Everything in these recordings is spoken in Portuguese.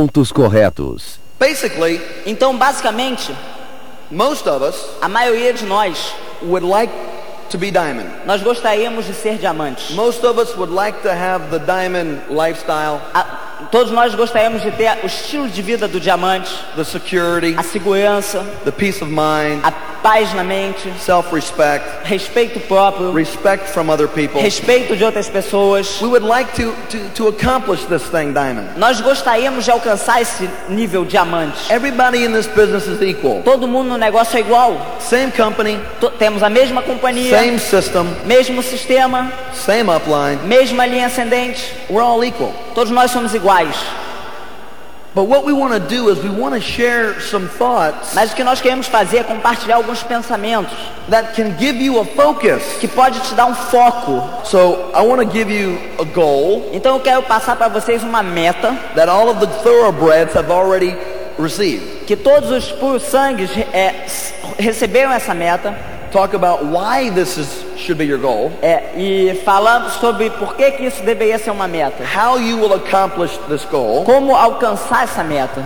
pontos corretos. Basically, Então, basicamente, most of us a maioria de nós, would like to be diamond. nós gostaríamos de ser diamantes. Most of us would like to have the diamond lifestyle, A- todos nós gostaríamos de ter o estilo de vida do diamante, the security, a segurança, the peace of mind, a paz na mente, self-respect, respeito próprio, respect from other people. respeito de outras pessoas. We would like to, to, to accomplish this thing diamond. Nós gostaríamos de alcançar esse nível diamante. Everybody in this business is equal. Todo mundo no negócio é igual. Same company, To- temos a mesma companhia, same system, mesmo sistema, same upline. mesma linha ascendente. We're all equal. Todos nós somos iguais. Mas o que nós queremos fazer é compartilhar alguns pensamentos that can give you a focus. que pode te dar um foco. So I want to give you a goal Então eu quero passar para vocês uma meta that all of the thoroughbreds have already received. que todos os puros sangues é, receberam essa meta Talk about why this is should be your goal, é, e falando sobre por que, que isso deveria ser uma meta, how you will accomplish this goal, como alcançar essa meta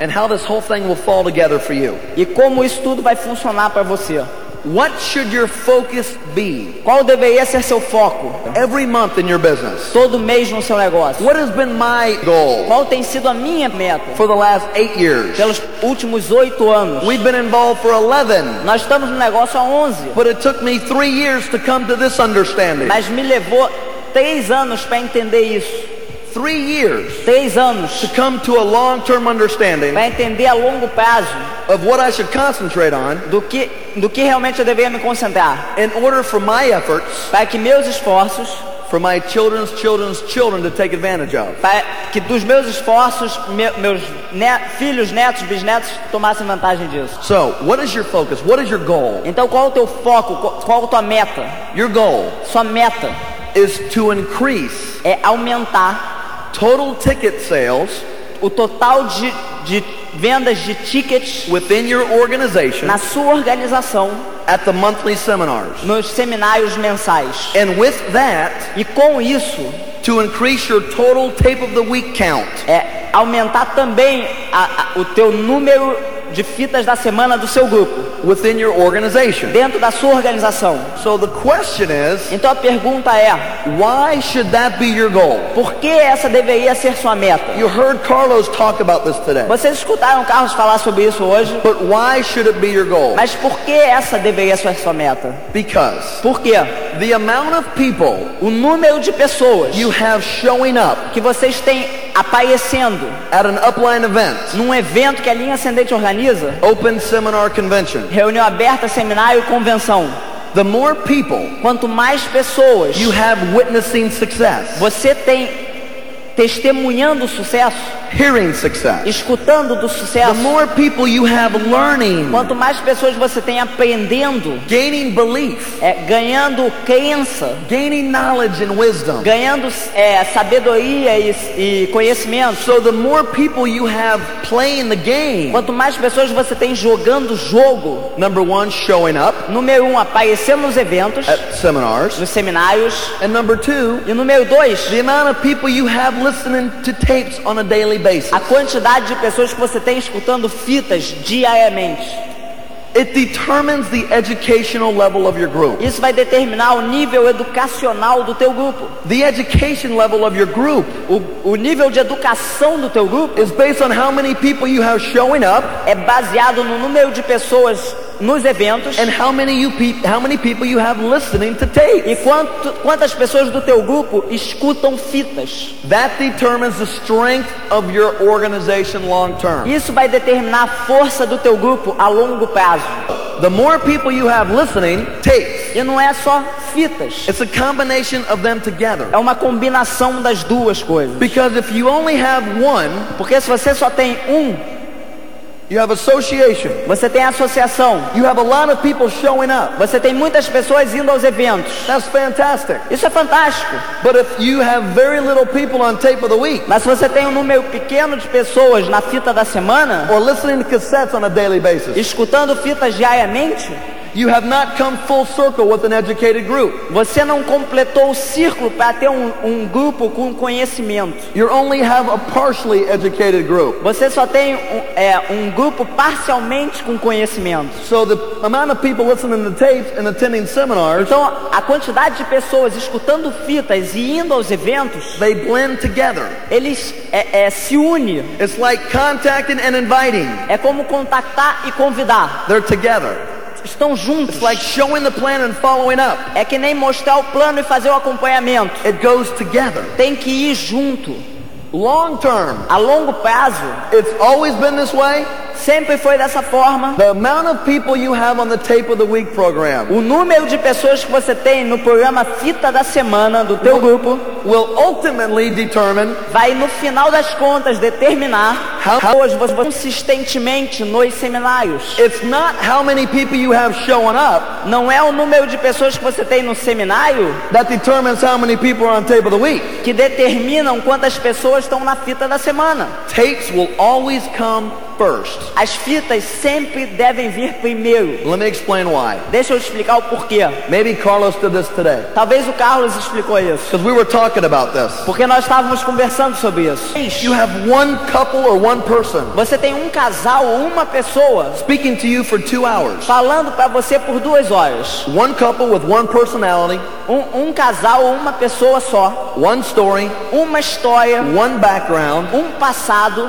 and how this whole thing will fall together for you. e como isso tudo vai funcionar para você. What should your focus be Qual deveria ser seu foco every month in your business? todo mês no seu negócio? What has been my goal Qual tem sido a minha meta for the last eight years? pelos últimos oito anos? We've been involved for 11, Nós estamos no negócio há 11, but it took me three years to come to this understanding. mas me levou três anos para entender isso. Three years Três anos to come to a long-term understanding para entender a longo prazo of what I should concentrate on do que, do que realmente eu deveria me concentrar. in order for my efforts, Para que meus esforços, for my children's children's children to take advantage of. para que dos meus esforços, me- meus ne- filhos, netos, bisnetos tomassem vantagem disso. So, what is your focus? What is your goal? Então qual é o teu foco? Qual, qual a tua meta? Your goal Sua meta is to increase é aumentar total ticket sales o total de, de vendas de tickets within your organization na sua organização at the monthly seminars. nos seminários mensais. And with that, E com isso, to increase your total tape of the week count. é aumentar também a- a- o teu número de fitas da semana do seu grupo, within your organization. dentro da sua organização. So the question is, Então a pergunta é, why should that be your goal? por que essa deveria ser sua meta? You heard Carlos talk about this today. Vocês escutaram Carlos falar sobre isso hoje, But why should it be your goal? mas por que essa deveria ser sua meta? Because Por quê? the amount of people O número de pessoas you have showing up que vocês têm aparecendo at an upline event, num evento que a linha ascendente organiza, open seminar convention, reunião aberta, seminário, convenção. the more people Quanto mais pessoas you have witnessing success, você tem testemunhando o sucesso, hearing success, escutando do the sucesso, more people you have learning, quanto mais pessoas você tem aprendendo, gaining belief, é, ganhando crença, gaining knowledge and wisdom. ganhando é, sabedoria e, e conhecimento, So the more people you have playing the game, quanto mais pessoas você tem jogando o jogo, number one, showing up. Número um, aparecendo nos eventos, at seminars, nos seminários, and number two, e número dois, the amount of people you have listening to tapes on a daily basis. a quantidade de pessoas que você tem escutando fitas diariamente. It determines the educational level of your group. Isso vai determinar o nível educacional do teu grupo. The education level of your group O, o nível de educação do teu grupo is based on how many people you have showing up é baseado no número de pessoas nos eventos and how many you how many people you have listening to e tapes. quanto, quantas pessoas do teu grupo escutam fitas. That determines the strength of your organization long term. Isso vai determinar a força do teu grupo a longo prazo. The more people you have listening tapes, E não é só fitas, it's a combination of them together. é uma combinação das duas coisas. Because if you only have one, Porque se você só tem um, you have association. você tem associação, You have a lot of people showing up. você tem muitas pessoas indo aos eventos. That's fantastic. Isso é fantástico. But if you have very little people on tape of the week Mas se você tem um número pequeno de pessoas na fita da semana, or listening to cassettes on a daily basis, escutando fitas diariamente, You have not come full circle with an educated group. Você não completou o círculo para ter um, um grupo com conhecimento. You only have a partially educated group. Você só tem um, é, um grupo parcialmente com conhecimento. So the amount of people listening to tapes and attending seminars, Então, a quantidade de pessoas escutando fitas e indo aos eventos, they blend together. eles é, é, se unem. It's like contacting and inviting. É como contactar e convidar. They're together. Estão juntos. Like showing the plan and following up. É que nem mostrar o plano e fazer o acompanhamento. It goes together. Tem que ir junto. Long term. A longo prazo, It's always been this way. Sempre foi dessa forma. The amount of people you have on the tape of the week program O número de pessoas que você tem no programa Fita da Semana do teu grupo will ultimately determine vai no final das contas determinar How- pessoas você consistentemente nos seminários. it's not how many people you have showing up Não é o número de pessoas que você tem no seminário that determines how many people are on tape of the week. que determinam quantas pessoas estão na fita da semana. Tapes will always come first. As fitas sempre devem vir primeiro. Let me explain why. Deixa eu te explicar o porquê. Maybe Carlos did this today Talvez o Carlos explicou isso. because we were talking about this. Porque nós estávamos conversando sobre isso. You have one couple or one person Você tem um casal ou uma pessoa speaking to you for two hours. falando para você por duas horas. One couple with one personality, Um, um casal ou uma pessoa só. one story, Uma história, one background, um passado.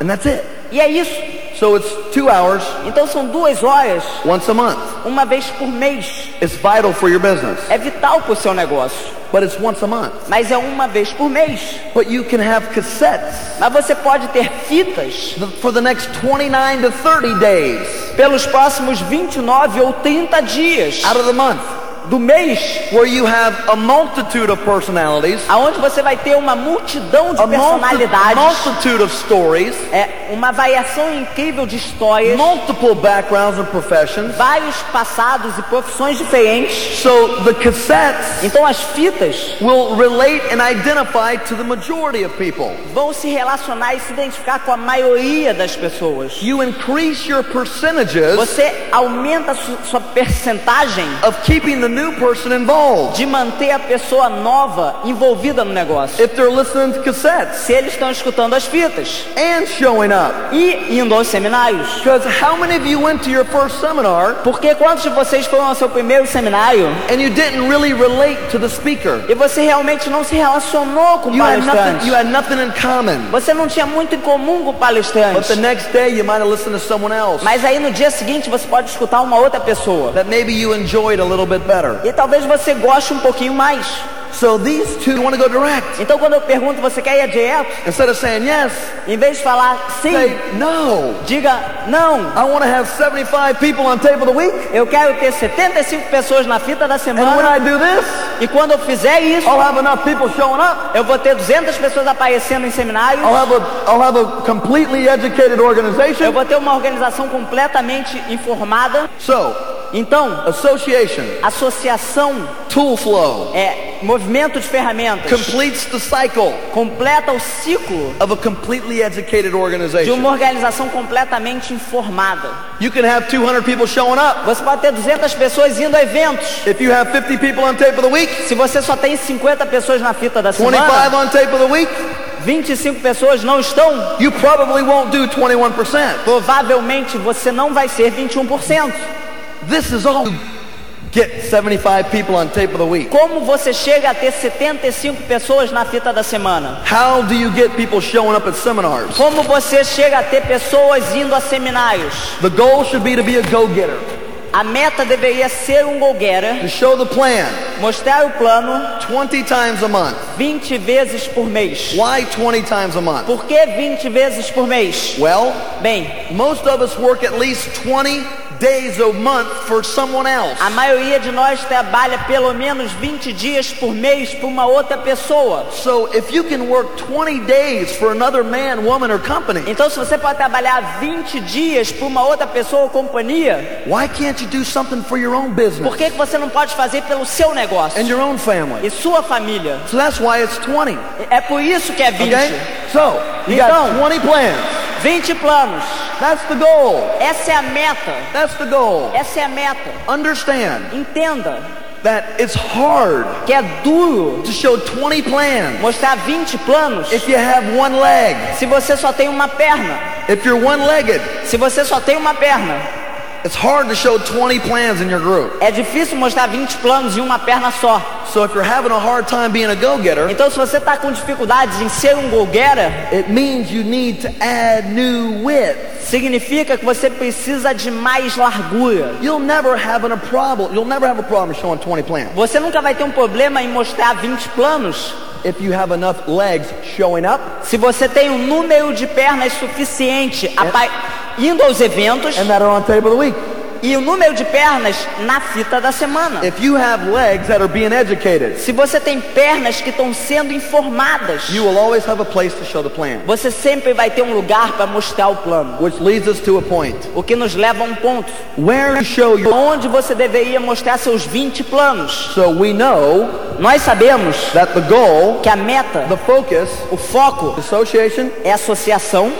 and that's it. E é isso. So it's two hours Então são duas horas, once a month. uma vez por mês. It's vital for your business, É vital para o seu negócio. but it's once a month. Mas é uma vez por mês. But you can have cassettes Mas você pode ter fitas for the next 29 to 30 days pelos próximos 29 ou 30 dias out of the month do mês, where you have a multitude of personalities, aonde você vai ter uma multidão de a, personalidades, multitude of stories, é, uma variação incrível de histórias, multiple backgrounds and professions. vários passados e profissões diferentes. So the cassettes Então as fitas will relate and identify to the majority of people. vão se relacionar e se identificar com a maioria das pessoas. You increase your percentages Você aumenta sua percentagem of keeping the new person involved de manter a pessoa nova envolvida no negócio. if they're listening to cassettes Se eles estão escutando as fitas and showing up. e indo aos seminários. Because how many of you went to your first seminar Porque quantos de vocês foram ao seu primeiro seminário and you didn't really relate to the speaker? e você realmente não se relacionou com o You had nothing, palestrante? you had nothing in common. Você não tinha muito em comum com o But palestrante. the next day you might have listened to someone else Mas aí no dia seguinte você pode escutar uma outra pessoa. that maybe you enjoyed a little bit better. E talvez você goste um pouquinho mais. So these two want to go direct. Então quando eu pergunto, você quer ir direto? Instead of saying yes, Em vez de falar sim, say no. diga não. I want to have 75 people on the week. Eu quero ter 75 pessoas na fita da And when semana I do this, e quando eu fizer isso, I'll have enough people showing up. eu vou ter 200 pessoas aparecendo em seminários. I'll have a, I'll have a completely educated Eu organization. vou ter uma organização completamente informada. So, Então, association, associação tool flow, é movimento de ferramentas. completes the cycle Completa o ciclo of a completely educated de organization. uma organização completamente informada. You can have 200 people showing up. Você pode ter 200 pessoas indo a eventos. If you have 50 people on tape of the week, Se você só tem 50 pessoas na fita da 25 semana, on tape of the week, 25 pessoas não estão, you probably won't do 21%. provavelmente você não vai ser 21%. This is all. Get 75 people on tape of the week. Como você chega a ter 75 pessoas na fita da semana? How do you get people showing up at seminars? Como você chega a ter pessoas indo a seminários? The goal should be to be a go-getter, A meta deveria ser um go-getter, to show the plan mostrar o plano 20 times a month. 20 vezes por mês. Why 20 times a month? Por que 20 vezes por mês? Well, Bem, most of us work at least 20 days a month for someone else. a maioria de nós trabalha pelo menos 20 dias por mês para uma outra pessoa. So if you can work 20 days for another man, woman, or company, Então, se você pode trabalhar 20 dias para uma outra pessoa ou companhia, why can't you do something for your own business por que que você não pode fazer pelo seu negócio and your own family? e sua família? So that's why it's 20. É por isso que é 20. Okay? So you got Então- 20 plans. 20 planos. That's the goal. Essa é a meta. That's the goal. Essa é a meta. Understand Entenda that it's hard que é duro to show 20 plans mostrar 20 planos if you have one leg. se você só tem uma perna. If you're one-legged, Se você só tem uma perna, it's hard to show 20 plans in your group. é difícil mostrar 20 planos em uma perna só. So if you're having a hard time being a go-getter, Então, se você está com dificuldades em ser um golgueira, it means you need to add new width. significa que você precisa de mais largura. You'll never have a problem. You'll never have a problem showing 20 plans Você nunca vai ter um problema em mostrar 20 planos if you have enough legs showing up se você tem um número de pernas suficiente indo aos eventos and that are on tape of the week. e o número de pernas na fita da semana. If you have legs that are being educated, Se você tem pernas que estão sendo informadas, you will always have a place to show the plan. você sempre vai ter um lugar para mostrar o plano. Which leads us to a point. O que nos leva a um ponto. Where to show your Onde você deveria mostrar seus 20 planos. so we know Nós sabemos that the goal, que a meta, the focus, o foco, association, é associação,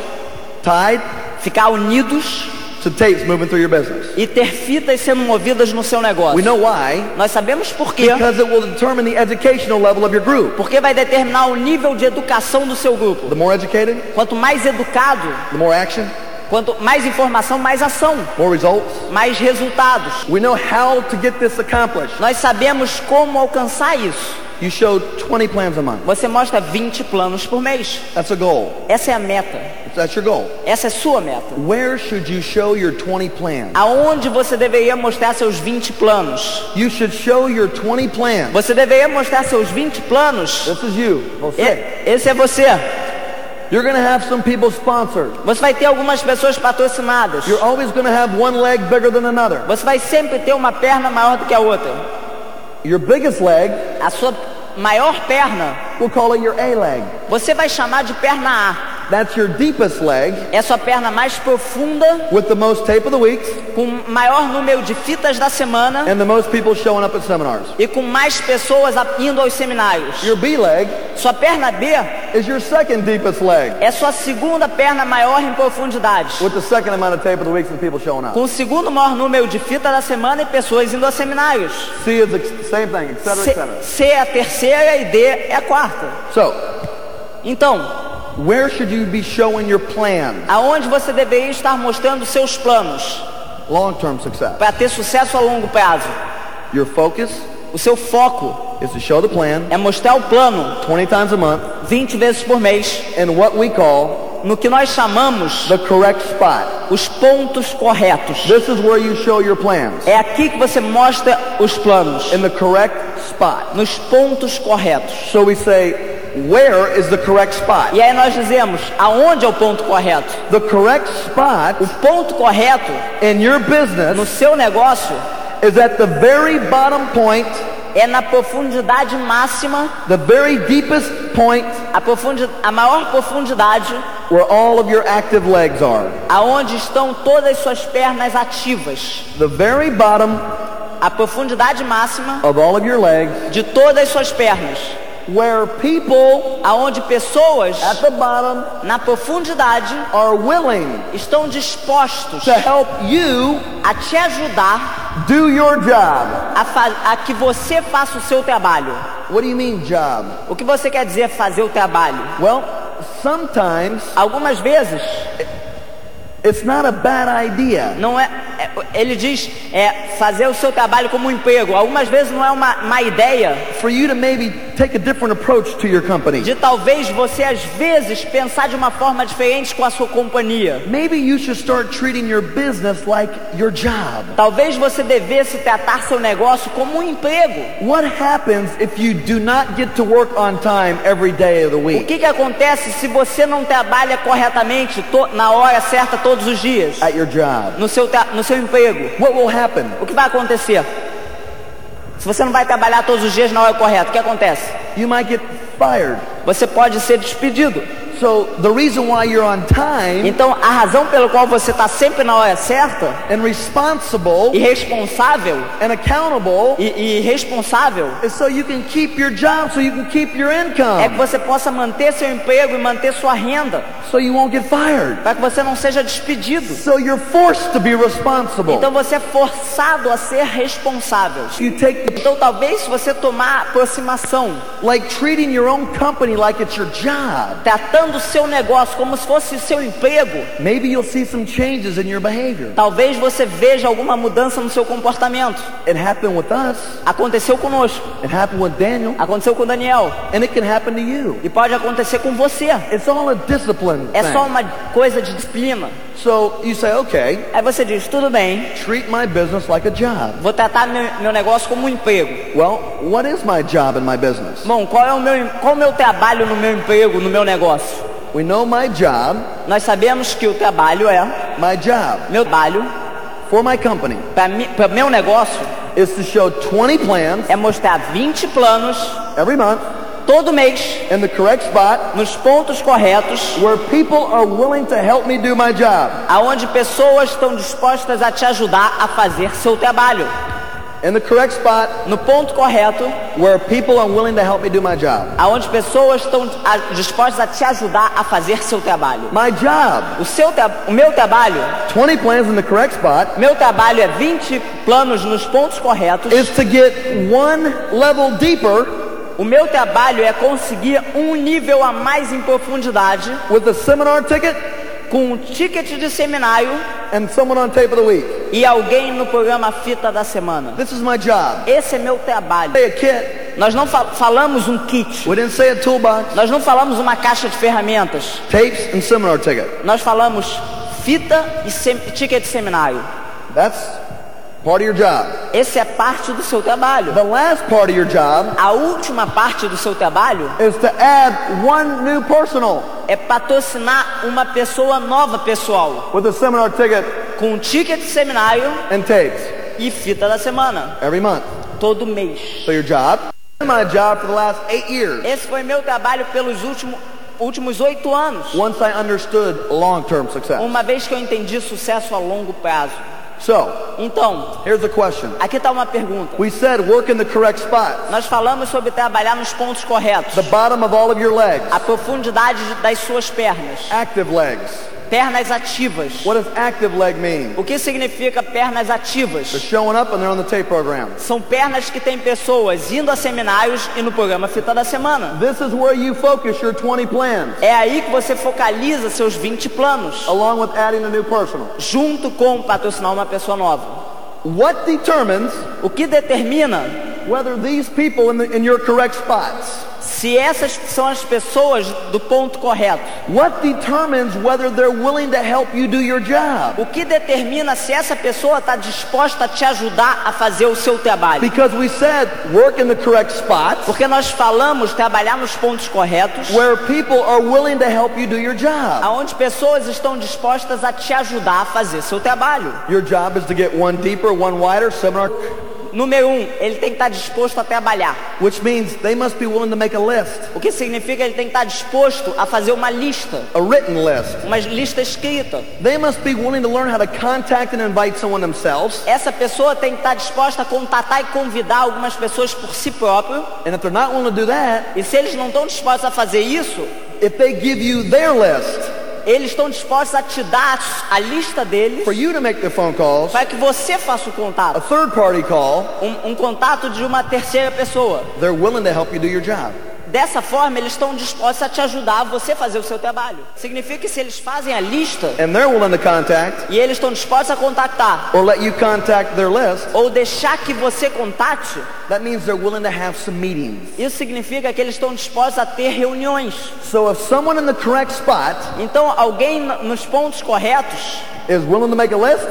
tied ficar unidos to tapes moving through your business. e ter fitas sendo movidas no seu We negócio. know why. Nós sabemos por quê. Because it will determine the educational level of your group. Porque vai determinar o nível de educação do seu grupo. The more educated, Quanto mais educado, the more action, quanto mais informação, mais ação, more results. mais resultados. We know how to get this accomplished. Nós sabemos como alcançar isso. You show 20 plans a month. Você mostra 20 planos por mês. That's a goal. Essa é a meta. That's your goal. Essa é sua meta. Where should you show your 20 plans? Aonde você deveria mostrar seus 20 planos? You should show your 20 plans. Você deveria mostrar seus 20 planos. This is you. Você. Esse é você. You're to have some people sponsored. Você vai ter algumas pessoas patrocinadas. You're always to have one leg bigger than another. Você vai sempre ter uma perna maior do que a outra. Your biggest leg, A sua maior perna, we'll call it your A leg. você vai chamar de perna A. That's your deepest leg É sua perna mais profunda, with the most tape of the weeks com maior número de fitas da semana and the most people showing up at seminars. e com mais pessoas indo aos seminários. Your B leg Sua perna B is your second deepest leg é sua segunda perna maior em profundidade, with the second amount of tape of the weeks and people showing up. com o segundo maior número de fita da semana e pessoas indo aos seminários. C is the same thing, etc., C, etc. C é a terceira e D é a quarta. So, Então, where should you be showing your plans? aonde você deveria estar mostrando seus planos Long-term success. para ter sucesso a longo prazo? Your focus O seu foco is to show the plan é mostrar o plano 20 times a month 20 vezes por mês in what we call no que nós chamamos the correct spot. os pontos corretos. This is where you show your plans. É aqui que você mostra os planos, In the correct spot. nos pontos corretos. So we say, where is the correct spot? E aí nós dizemos aonde é o ponto correto. The correct spot O ponto correto in your no business seu negócio is at the very bottom point, é na profundidade máxima, the very deepest point a, profundi a maior profundidade, where all of your active legs are. aonde estão todas suas pernas ativas. The very bottom A profundidade máxima of all of your legs, de todas suas pernas, where people aonde pessoas at the bottom na profundidade are willing estão dispostos to help you a te ajudar do your job. a, a que você faça o seu trabalho. What do you mean, job? O que você quer dizer fazer o trabalho? Well, sometimes Algumas vezes it's not a bad idea. não é, é- ele diz é fazer o seu trabalho como um emprego. Algumas vezes não é uma má ideia for you to maybe take a different approach to your company. de talvez você às vezes pensar de uma forma diferente com a sua companhia. Maybe you should start treating your business like your job. Talvez você devesse tratar seu negócio como um emprego. What happens if you do not get to work on time every day of the O week que, que acontece se você não trabalha corretamente na hora certa todos os dias? at your job? No seu, no seu emprego. What will happen? O que vai acontecer? Se você não vai trabalhar todos os dias na hora correta, o que acontece? You might get fired. Você pode ser despedido. So the reason why you're on time Então, a razão pela qual você está sempre na hora certa and responsible e responsável and accountable e, e responsável is so you can keep your job, so you can keep your é que income, você possa manter seu emprego e manter sua renda, so you won't get fired. para que você não seja despedido. So you're forced to be responsible. Então você é forçado a ser responsável. You take the, Então talvez se você tomar aproximação, like treating your own company like it's your job. tratando o seu negócio como se fosse seu emprego, Maybe you'll see some changes in your behavior. talvez você veja alguma mudança no seu comportamento. It happened with us. Aconteceu conosco, It happened with Daniel. aconteceu com Daniel And it can happen to you. e pode acontecer com você. It's all a discipline É só thing. uma coisa de disciplina. So you say, okay, Aí você diz, tudo bem, treat my business like a job. vou tratar meu, meu negócio como um emprego. Well, what is my job in my business? Bom, qual é o meu, qual é o meu trabalho no meu emprego, no meu negócio? We know my job, Nós sabemos que o trabalho é, my job meu trabalho, for my company para meu negócio, is to show 20 plans é mostrar 20 planos every month todo mês, in the correct spot nos pontos corretos, where people are willing to help me do my job. aonde pessoas estão dispostas a te ajudar a fazer seu trabalho. In the correct spot No ponto correto, where people are willing to help me do my job. aonde pessoas estão dispostas a te ajudar a fazer seu trabalho. My job, O, seu o meu trabalho, 20 plans in the correct spot, meu trabalho é 20 planos nos pontos corretos. is to get one level deeper O meu trabalho é conseguir um nível a mais em profundidade with a seminar ticket com um ticket de seminário and someone on tape of the week. e alguém no programa Fita da Semana. This is my job. Esse é meu trabalho. A kit. Nós não fa- falamos um kit, We didn't say a toolbox. nós não falamos uma caixa de ferramentas, Tapes and seminar ticket. nós falamos fita e ticket de seminário. That's part of your job. Esse é parte do seu trabalho. The last part of your job A última parte do seu trabalho is to add one new personal é patrocinar uma pessoa nova pessoal with a seminar ticket com um ticket de seminário and tapes e fita da semana every month. todo mês. So your job, my job for the last eight years. Esse foi meu trabalho pelos últimos últimos oito anos. Once I understood long-term success. Uma vez que eu entendi sucesso a longo prazo. So Então, here's the question. aqui está uma pergunta. We said work in the correct spot. Nós falamos sobre trabalhar nos pontos corretos. The bottom of all of your legs. A profundidade das suas pernas. Active legs. Pernas ativas. What does active leg mean? O que significa pernas They're ativas? showing up and they're on the tape program. São pernas que têm pessoas indo a seminários e no programa Fita da Semana. This is where you focus your 20 plans, É aí que você focaliza seus 20 planos, along with adding a new personal. junto com patrocinar uma pessoa nova. What determines O que determina whether these people in, the, in your correct spots, se essas são as pessoas do ponto correto? what determines whether they're willing to help you do your job? O que determina se essa pessoa está disposta a te ajudar a fazer o seu trabalho? Because we said work in the correct spots Porque nós falamos trabalhar nos pontos corretos, where people are willing to help you do your job. aonde pessoas estão dispostas a te ajudar a fazer seu trabalho. Your job is to get one deeper, one wider seminar, Número um, ele tem que estar disposto a trabalhar. which means they must be willing to make a list, O que significa que ele tem que estar disposto a fazer uma lista, a written list. uma lista escrita. They must be willing to learn how to contact and invite someone themselves. Essa pessoa tem que estar disposta a contatar e convidar algumas pessoas por si próprio. And if they're not willing to do that, E se eles não estão dispostos a fazer isso, if they give you their list eles estão dispostos a te dar a lista deles for you to make the phone calls, para que você faça o a contato. third party call, Um, um contato de uma terceira pessoa. they're willing to help you do your job. Dessa forma, eles estão dispostos a te ajudar a você fazer o seu trabalho. Significa que se eles fazem a lista contact e eles estão dispostos a contactar or let you contact their list, ou deixar que você contate, that means they're willing to have some meetings. isso significa que eles estão dispostos a ter reuniões. So if someone in the correct spot Então, alguém nos pontos corretos is willing to make a list,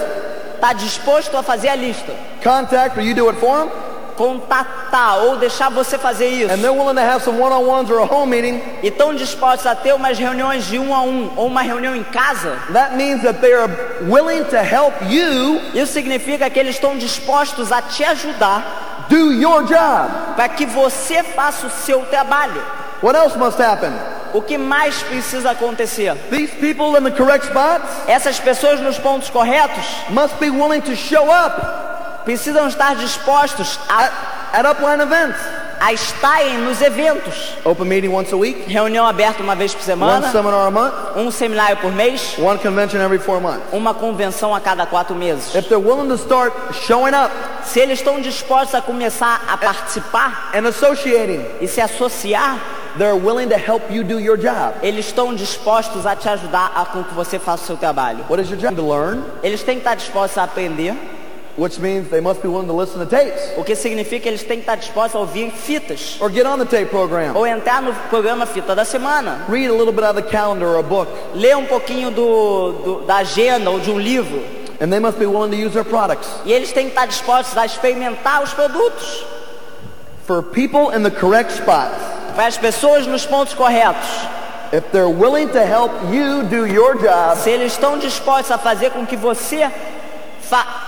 está disposto a fazer a lista, contact or you do it for them, contatar ou deixar você fazer isso. and they're willing to have some one-on-ones or a home meeting, E estão dispostos a ter umas reuniões de um a um ou uma reunião em casa. that means that they are willing to help you Isso significa que eles estão dispostos a te ajudar do your job. para que você faça o seu trabalho. What else must happen? O que mais precisa acontecer? These people in the correct spots Essas pessoas nos pontos corretos must be willing to show up precisam estar dispostos a, at, upline events. a estarem nos eventos. Open meeting once a week, Reunião aberta uma vez por one semana, seminar a month, um seminário por mês, one convention every four months. uma convenção a cada quatro meses. If they're willing to start showing up Se eles estão dispostos a começar a participar and associating, e se associar, they're willing to help you do your job. eles estão dispostos a te ajudar a com que você faça o seu trabalho. What is your job? To learn, Eles têm que estar dispostos a aprender, which means they must be willing to listen to tapes o que significa que eles têm que estar dispostos a ouvir fitas or get on the tape program. ou entrar no programa Fita da Semana, Read a little bit of the calendar or a book, ler um pouquinho do, do- da agenda ou de um livro. and they must be willing to use their products. E eles têm que estar dispostos a experimentar os produtos. For people in the correct spots, Para as pessoas nos pontos corretos. if they're willing to help you do your job, Se eles estão dispostos a fazer com que você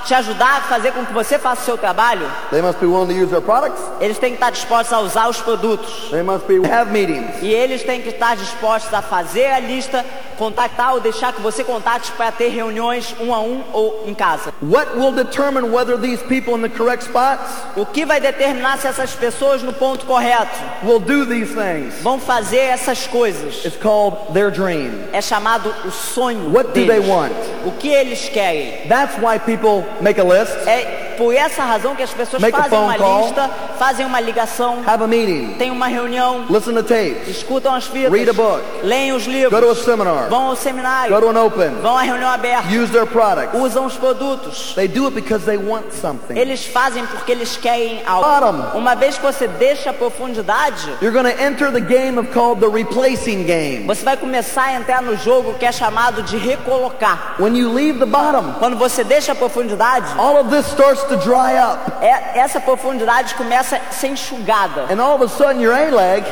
te ajudar a fazer com que você faça o seu trabalho, they must be willing to use their products. eles têm que estar dispostos a usar os produtos. They must be have meetings. E eles têm que estar dispostos a fazer a lista, contactar ou deixar que você contate para ter reuniões um a um ou em casa. What will determine whether these people in the correct spots O que vai determinar se essas pessoas no ponto correto will do these things vão fazer essas coisas is called their dream. é chamado o sonho What do they deles. want? O que eles querem. That's why people make a list, É por essa razão que as pessoas Make fazem uma call. lista, fazem uma ligação, have a meeting, têm uma reunião, listen to tapes, escutam as fitas, Read a book. leem os go livros, to a seminar, vão ao seminário, go to an open, vão à reunião aberta, use their products. usam os produtos. They do it because they want something. Eles fazem porque eles querem algo. Bottom. Uma vez que você deixa a profundidade, You're going to enter the game of called the replacing game. você vai começar a entrar no jogo que é chamado de recolocar. When you leave the bottom, Quando você deixa a profundidade, all of this starts to dry up. é- essa profundidade começa a ser enxugada. And all of a sudden your A leg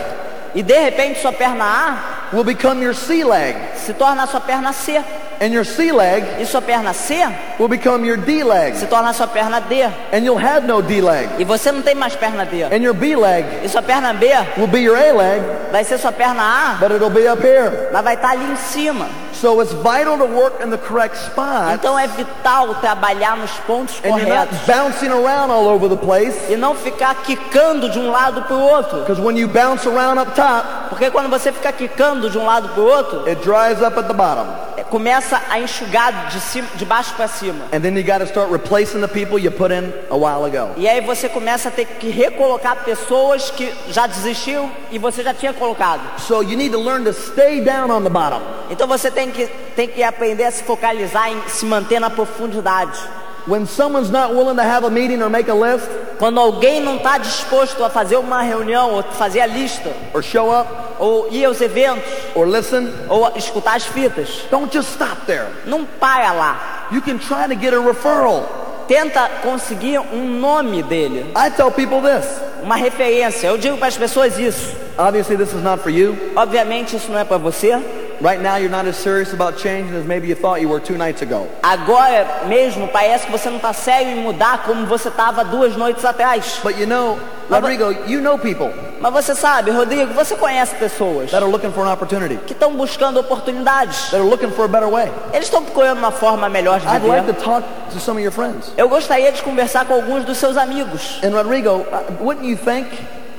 E de repente sua perna A will become your C leg. se torna a sua perna C. And your C leg E sua perna C will become your D leg. se torna sua perna D. And you'll have no D leg. E você não tem mais perna D. And your B leg E sua perna B will be your A leg, vai ser sua perna A, but it'll be up here. mas vai estar ali em cima. So it's vital to work in the correct spot. Então é vital trabalhar nos pontos And you're not corretos. bouncing around all over the place. E não ficar quicando de um lado para o outro. Because when you bounce around up top, Porque quando você fica quicando de um lado para o outro, it dries up at the bottom. Começa a enxugar de, cima, de baixo para cima. E aí você começa a ter que recolocar pessoas que já desistiram e você já tinha colocado. So you need to learn to stay down on the bottom. Então você tem que, tem que aprender a se focalizar em se manter na profundidade. When someone's not willing to have a meeting or make a list Quando alguém não está disposto a fazer uma reunião, ou fazer a lista, or show up ou ir aos eventos, or listen, ou escutar as fitas, don't just stop there. não para lá. You can try to get a referral. Tenta conseguir um nome dele, I tell people this. uma referência. Eu digo para as pessoas isso. Obviously, this is not for you. Obviamente isso não é para você. Right now, you're not as serious about changing as maybe you thought you were two nights ago. Agora mesmo parece que você não está sério em mudar como você estava duas noites atrás. But you know, Rodrigo, you know people Mas você sabe, Rodrigo, você conhece pessoas that are looking for an opportunity, que estão buscando oportunidades. that are looking for a better way. Eles estão procurando uma forma melhor de I'd like to viver. talk to some of your friends. Eu gostaria de conversar com alguns dos seus amigos. And Rodrigo, uh, wouldn't you think,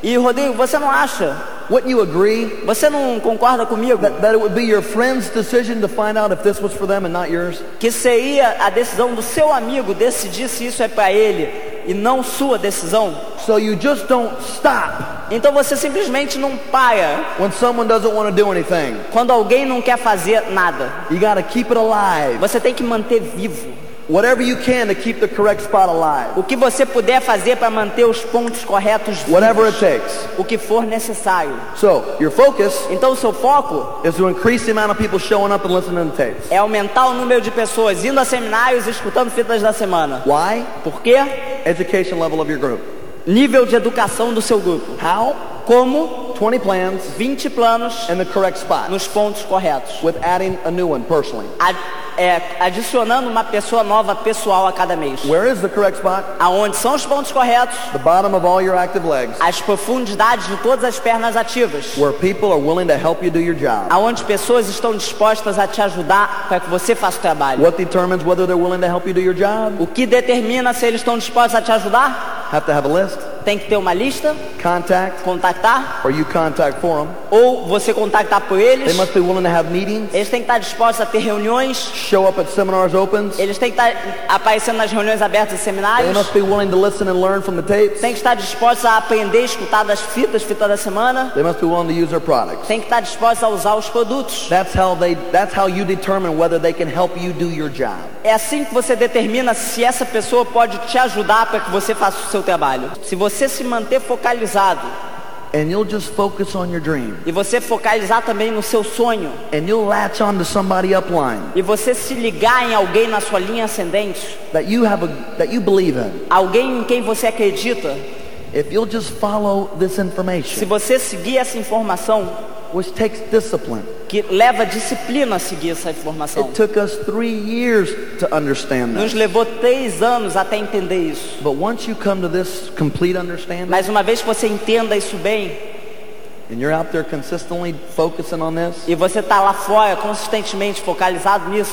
E Rodrigo, você não acha? wouldn't you agree Você não concorda comigo that, that it would be your friend's decision to find out if this was for them and not yours? que seria a decisão do seu amigo decidir se isso é para ele e não sua decisão? So you just don't stop Então você simplesmente não para when someone doesn't want to do anything. quando alguém não quer fazer nada. You got to keep it alive. Você tem que manter vivo. Whatever you can to keep the correct spot alive. O que você puder fazer para manter os pontos corretos vivos. Whatever it takes. O que for necessário. So your focus Então o seu foco is to increase the amount of people showing up and listening to tapes. é aumentar o número de pessoas indo a seminários e escutando fitas da semana. Why? Por quê? Education level of your group. Nível de educação do seu grupo. How? Como? 20 plans 20 planos in the correct spot nos pontos corretos. with adding a new one personally. É, adicionando uma pessoa nova pessoal a cada mês. Where is the correct spot? Aonde são os pontos corretos? The bottom of all your active legs, As profundidades de todas as pernas ativas. where people are willing to help you do your job. Aonde pessoas estão dispostas a te ajudar para que você faça o trabalho. What determines whether they're willing to help you do your job? O que determina se eles estão dispostos a te ajudar? Have to have a list, Tem que ter uma lista, contact, contactar, or you contact for them. ou você contactar por They eles. must be willing to have meetings, Eles têm que estar dispostos a ter reuniões. show up at seminars opens. Eles têm que estar aparecendo nas reuniões abertas e They seminários. must be willing to listen and learn from the tapes. Tem que estar dispostos a aprender e escutar das fitas, fitas da semana. They must be willing to use their products. Tem que estar dispostos a usar os produtos. That's how they that's how you determine whether they can help you do your job. É assim que você determina se essa pessoa pode te ajudar para que você faça o seu trabalho. Se você se manter focalizado And you'll just focus on your dream. e você focalizar também no seu sonho And you'll latch on to somebody upline e você se ligar em alguém na sua linha ascendente, that you have a that you believe in. alguém em quem você acredita, If you'll just follow this se information, você seguir essa informação, which takes discipline. que leva disciplina a seguir essa informação. It took us three years to understand Nos levou três anos até entender isso. But once you come to this complete understanding Mas uma vez que você entenda isso bem and you're out there consistently focusing on this, e você está lá fora consistentemente focalizado nisso,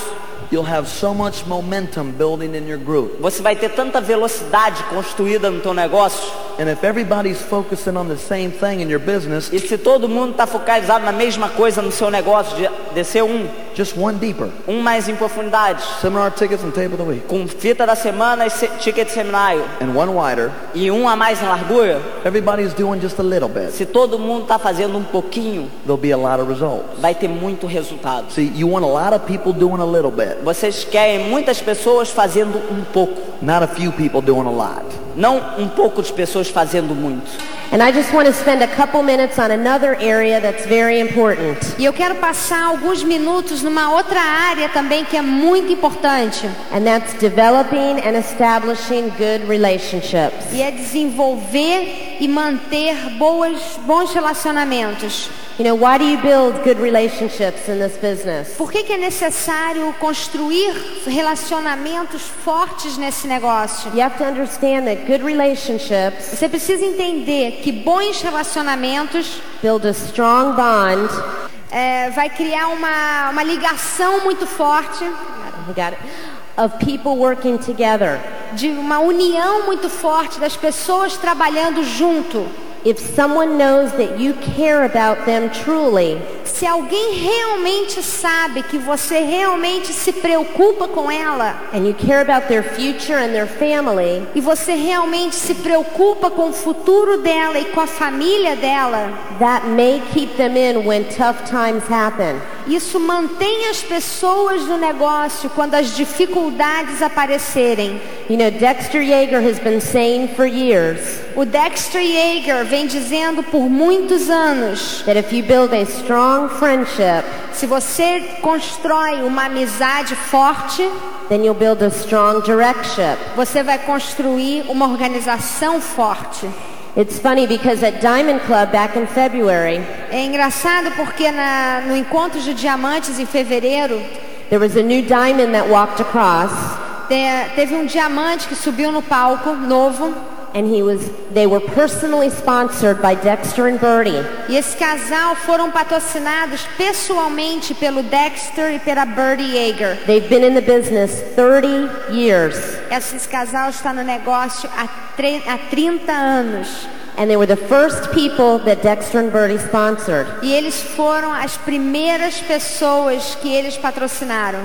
you'll have so much momentum building in your group. você vai ter tanta velocidade construída no teu negócio And if everybody's focusing on the same thing in your business, e se todo mundo está focalizado na mesma coisa no seu negócio, de descer um, just one deeper. um mais em profundidade, Seminar tickets and tape of the week. com fita da semana e se- ticket de seminário And one wider. e um a mais em largura, Everybody's doing just a little bit. se todo mundo está fazendo um pouquinho, There'll be a lot of results. vai ter muito resultado. See, you want a lot of people doing a little bit, Vocês querem muitas pessoas fazendo um pouco, not a few people doing a lot. não um pouco de pessoas fazendo muito. And I just want to spend a couple minutes on another area that's very important. E eu quero passar alguns minutos numa outra área também que é muito importante. And that's developing and establishing good relationships. E é desenvolver e manter boas, bons relacionamentos. You know, why do you build good relationships in this business? Por que, que é necessário construir relacionamentos fortes nesse negócio? You have to understand that good relationships Você precisa entender que bons relacionamentos build a strong bond. é, vai criar uma, uma ligação muito forte. Of people working together. de uma união muito forte das pessoas trabalhando junto. If someone knows that you care about them truly, Se alguém realmente sabe que você realmente se preocupa com ela and you care about their future and their family, e você realmente se preocupa com o futuro dela e com a família dela, that may keep them in when tough times happen. isso mantém as pessoas no negócio quando as dificuldades aparecerem. You know, Dexter Yeager has been saying for years O Dexter Yeager vem dizendo por muitos anos, that if you build a strong friendship, se você constrói uma amizade forte, then you'll build a strong direction. você vai construir uma organização forte. It's funny because at Diamond Club back in February, É engraçado porque na- no encontro de diamantes em fevereiro, there was a new diamond that walked across te- teve um diamante que subiu no palco novo and he was they were personally sponsored by Dexter and Bertie. e esse casal foram patrocinados pessoalmente pelo Dexter e pela Birdie Yeager. They've been in the business 30 years Esse casal está no negócio há, há 30 anos. and they were the first people that Dexter and Bertie sponsored. E eles foram as primeiras pessoas que eles patrocinaram.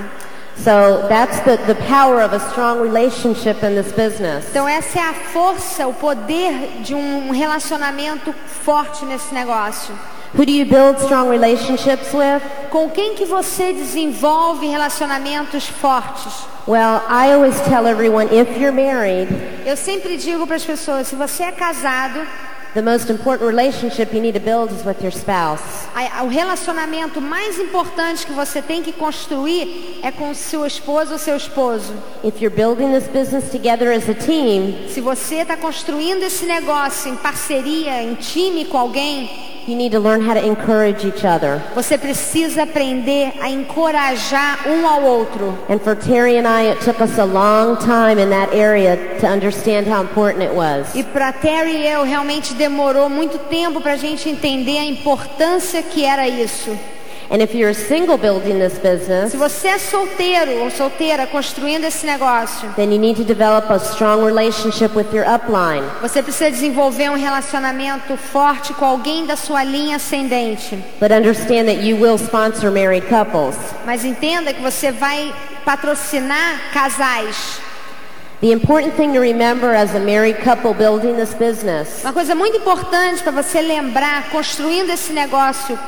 So that's the, the power of a strong relationship in this business. Então essa é a força, o poder de um relacionamento forte nesse negócio. Who do you build strong relationships with? Com quem que você desenvolve relacionamentos fortes? Well, I always tell everyone if you're married, Eu sempre digo para as pessoas, se você é casado, the most important relationship you need to build is with your spouse. o relacionamento mais importante que você tem que construir é com seu esposo ou seu esposo. If you're building this business together as a team, Se você está construindo esse negócio em parceria, em time com alguém, You need to learn how to encourage each other. Você precisa aprender a encorajar um ao outro. And for Terry and I, it took us a long time in that area to understand how important it was. E para Terry e eu realmente demorou muito tempo para a gente entender a importância que era isso. And if you're a single building this business, Se você é solteiro ou solteira construindo esse negócio, then you need to develop a strong relationship with your upline. você precisa desenvolver um relacionamento forte com alguém da sua linha ascendente. But understand that you will sponsor married couples. Mas entenda que você vai patrocinar casais. Uma coisa muito importante para você lembrar, construindo esse negócio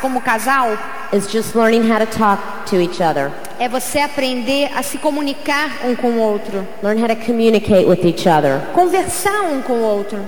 como casal, is just learning how to talk to each other. é você aprender a se comunicar um com o outro, Learn how to communicate with each other. conversar um com o outro.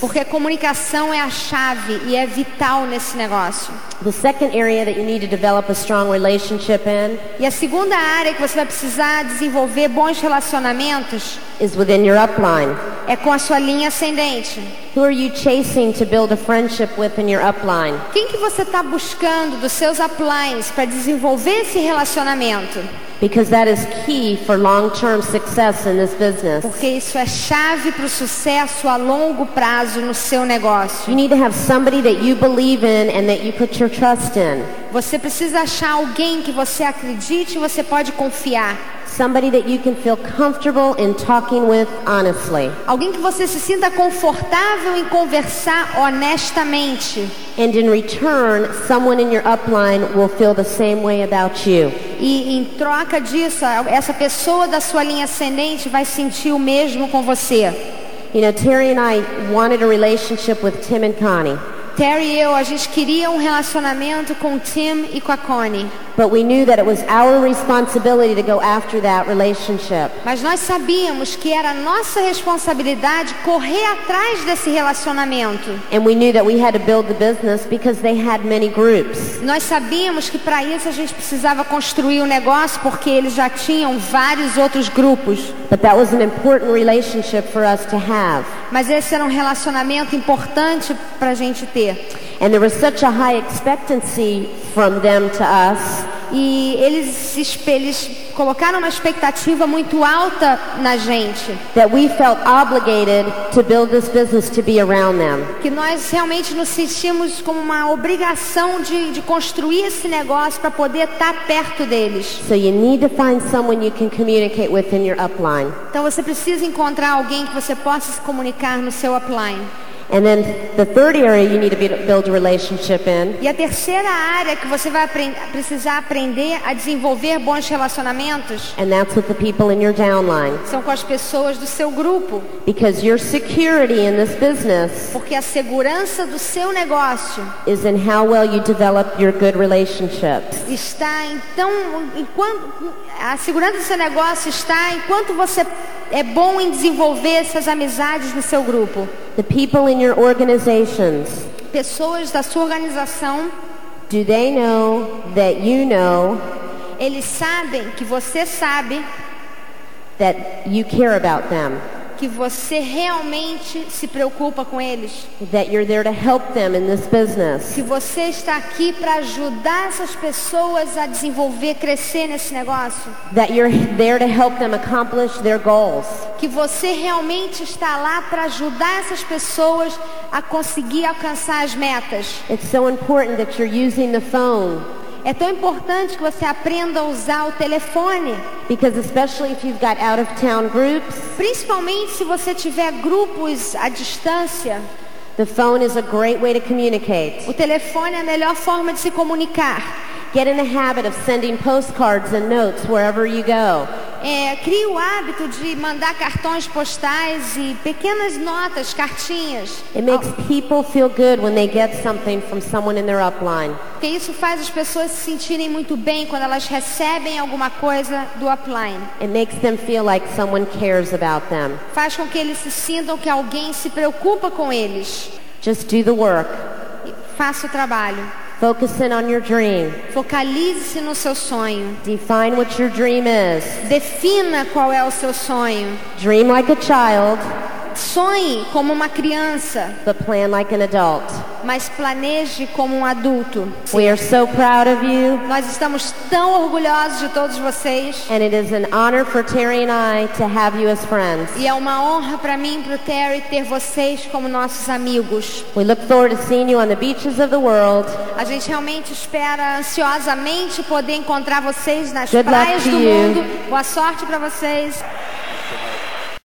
Porque a comunicação é a chave e é vital nesse negócio. The second area that you need to develop a strong relationship in E a segunda área que você vai precisar desenvolver bons relacionamentos is within your upline. é com a sua linha ascendente. Who are you chasing to build a friendship with in your upline? Quem que você está buscando dos seus uplines para desenvolver esse relacionamento? Because that is key for long-term success in this business. Porque isso é chave para o sucesso a longo prazo no seu negócio. You need to have somebody that you believe in and that you put your trust in. Você precisa achar alguém que você acredite e você pode confiar. Somebody that you can feel comfortable in talking with honestly. Alguém que você se sinta confortável em conversar honestamente. And in return, someone in your upline will feel the same way about you. E em troca disso, essa pessoa da sua linha ascendente vai sentir o mesmo com você. You know, Terry and I wanted a relationship with Tim and Connie, Terry e eu, a gente queria um relacionamento com o Tim e com a Connie. Mas nós sabíamos que era nossa responsabilidade correr atrás desse relacionamento. And we knew that we had to build the business because they had many groups. Nós sabíamos que para isso a gente precisava construir o negócio porque eles já tinham vários outros grupos. But that was an important relationship for us to have. Mas esse era um relacionamento importante para a gente ter. And there was such a high expectancy from them to us E eles, eles colocaram uma expectativa muito alta na gente. that we felt obligated to build this business to be around them. Que nós realmente nos sentimos como uma obrigação de, de construir esse negócio para poder estar perto deles. So you need to find someone you can communicate with in your upline. Então você precisa encontrar alguém que você possa se comunicar no seu upline. And then the third area you need to build a relationship in E a terceira área que você vai precisar aprender a desenvolver bons relacionamentos and that's with the people in your downline. são com as pessoas do seu grupo. Because your security in this business Porque a segurança do seu negócio is in how well you develop your good relationships. está então enquanto a segurança do seu negócio está enquanto você é bom em desenvolver essas amizades no seu grupo. The people in your organizations, Pessoas da sua organização, do they know that you know eles sabem que você sabe that you care about them? Que você realmente se preocupa com eles. That you're there to help them in this business? Que você está aqui para ajudar essas pessoas a desenvolver, crescer nesse negócio. That you're there to help them accomplish their goals? Que você realmente está lá para ajudar essas pessoas a conseguir alcançar as metas. It's so important that you're using the phone É tão importante que você aprenda a usar o telefone, because especially if you've got out of town groups, principalmente se você tiver grupos à distância. the phone is a great way to communicate. O telefone é a melhor forma de se comunicar. Get in the habit of sending postcards and notes wherever you go. É, crie o hábito de mandar cartões postais e pequenas notas, cartinhas. It makes people feel good when they get something from someone in their upline. Porque isso faz as pessoas se sentirem muito bem quando elas recebem alguma coisa do upline. It makes them feel like someone cares about them. Faz com que eles se sintam que alguém se preocupa com eles. Just do the work. Faça o trabalho. Focus in on your dream. Focalize-se no seu sonho. Define what your dream is. Defina qual é o seu sonho. Dream like a child. Sonhe como uma criança, but plan like an adult. mas planeje como um adulto. We are so proud of you, Nós estamos tão orgulhosos de todos vocês. and it is an honor for Terry and I to have you as friends. E é uma honra para mim e para o Terry ter vocês como nossos amigos. We look forward to seeing you on the beaches of the world. A gente realmente espera ansiosamente poder encontrar vocês nas Good praias do you. mundo. Boa sorte para vocês.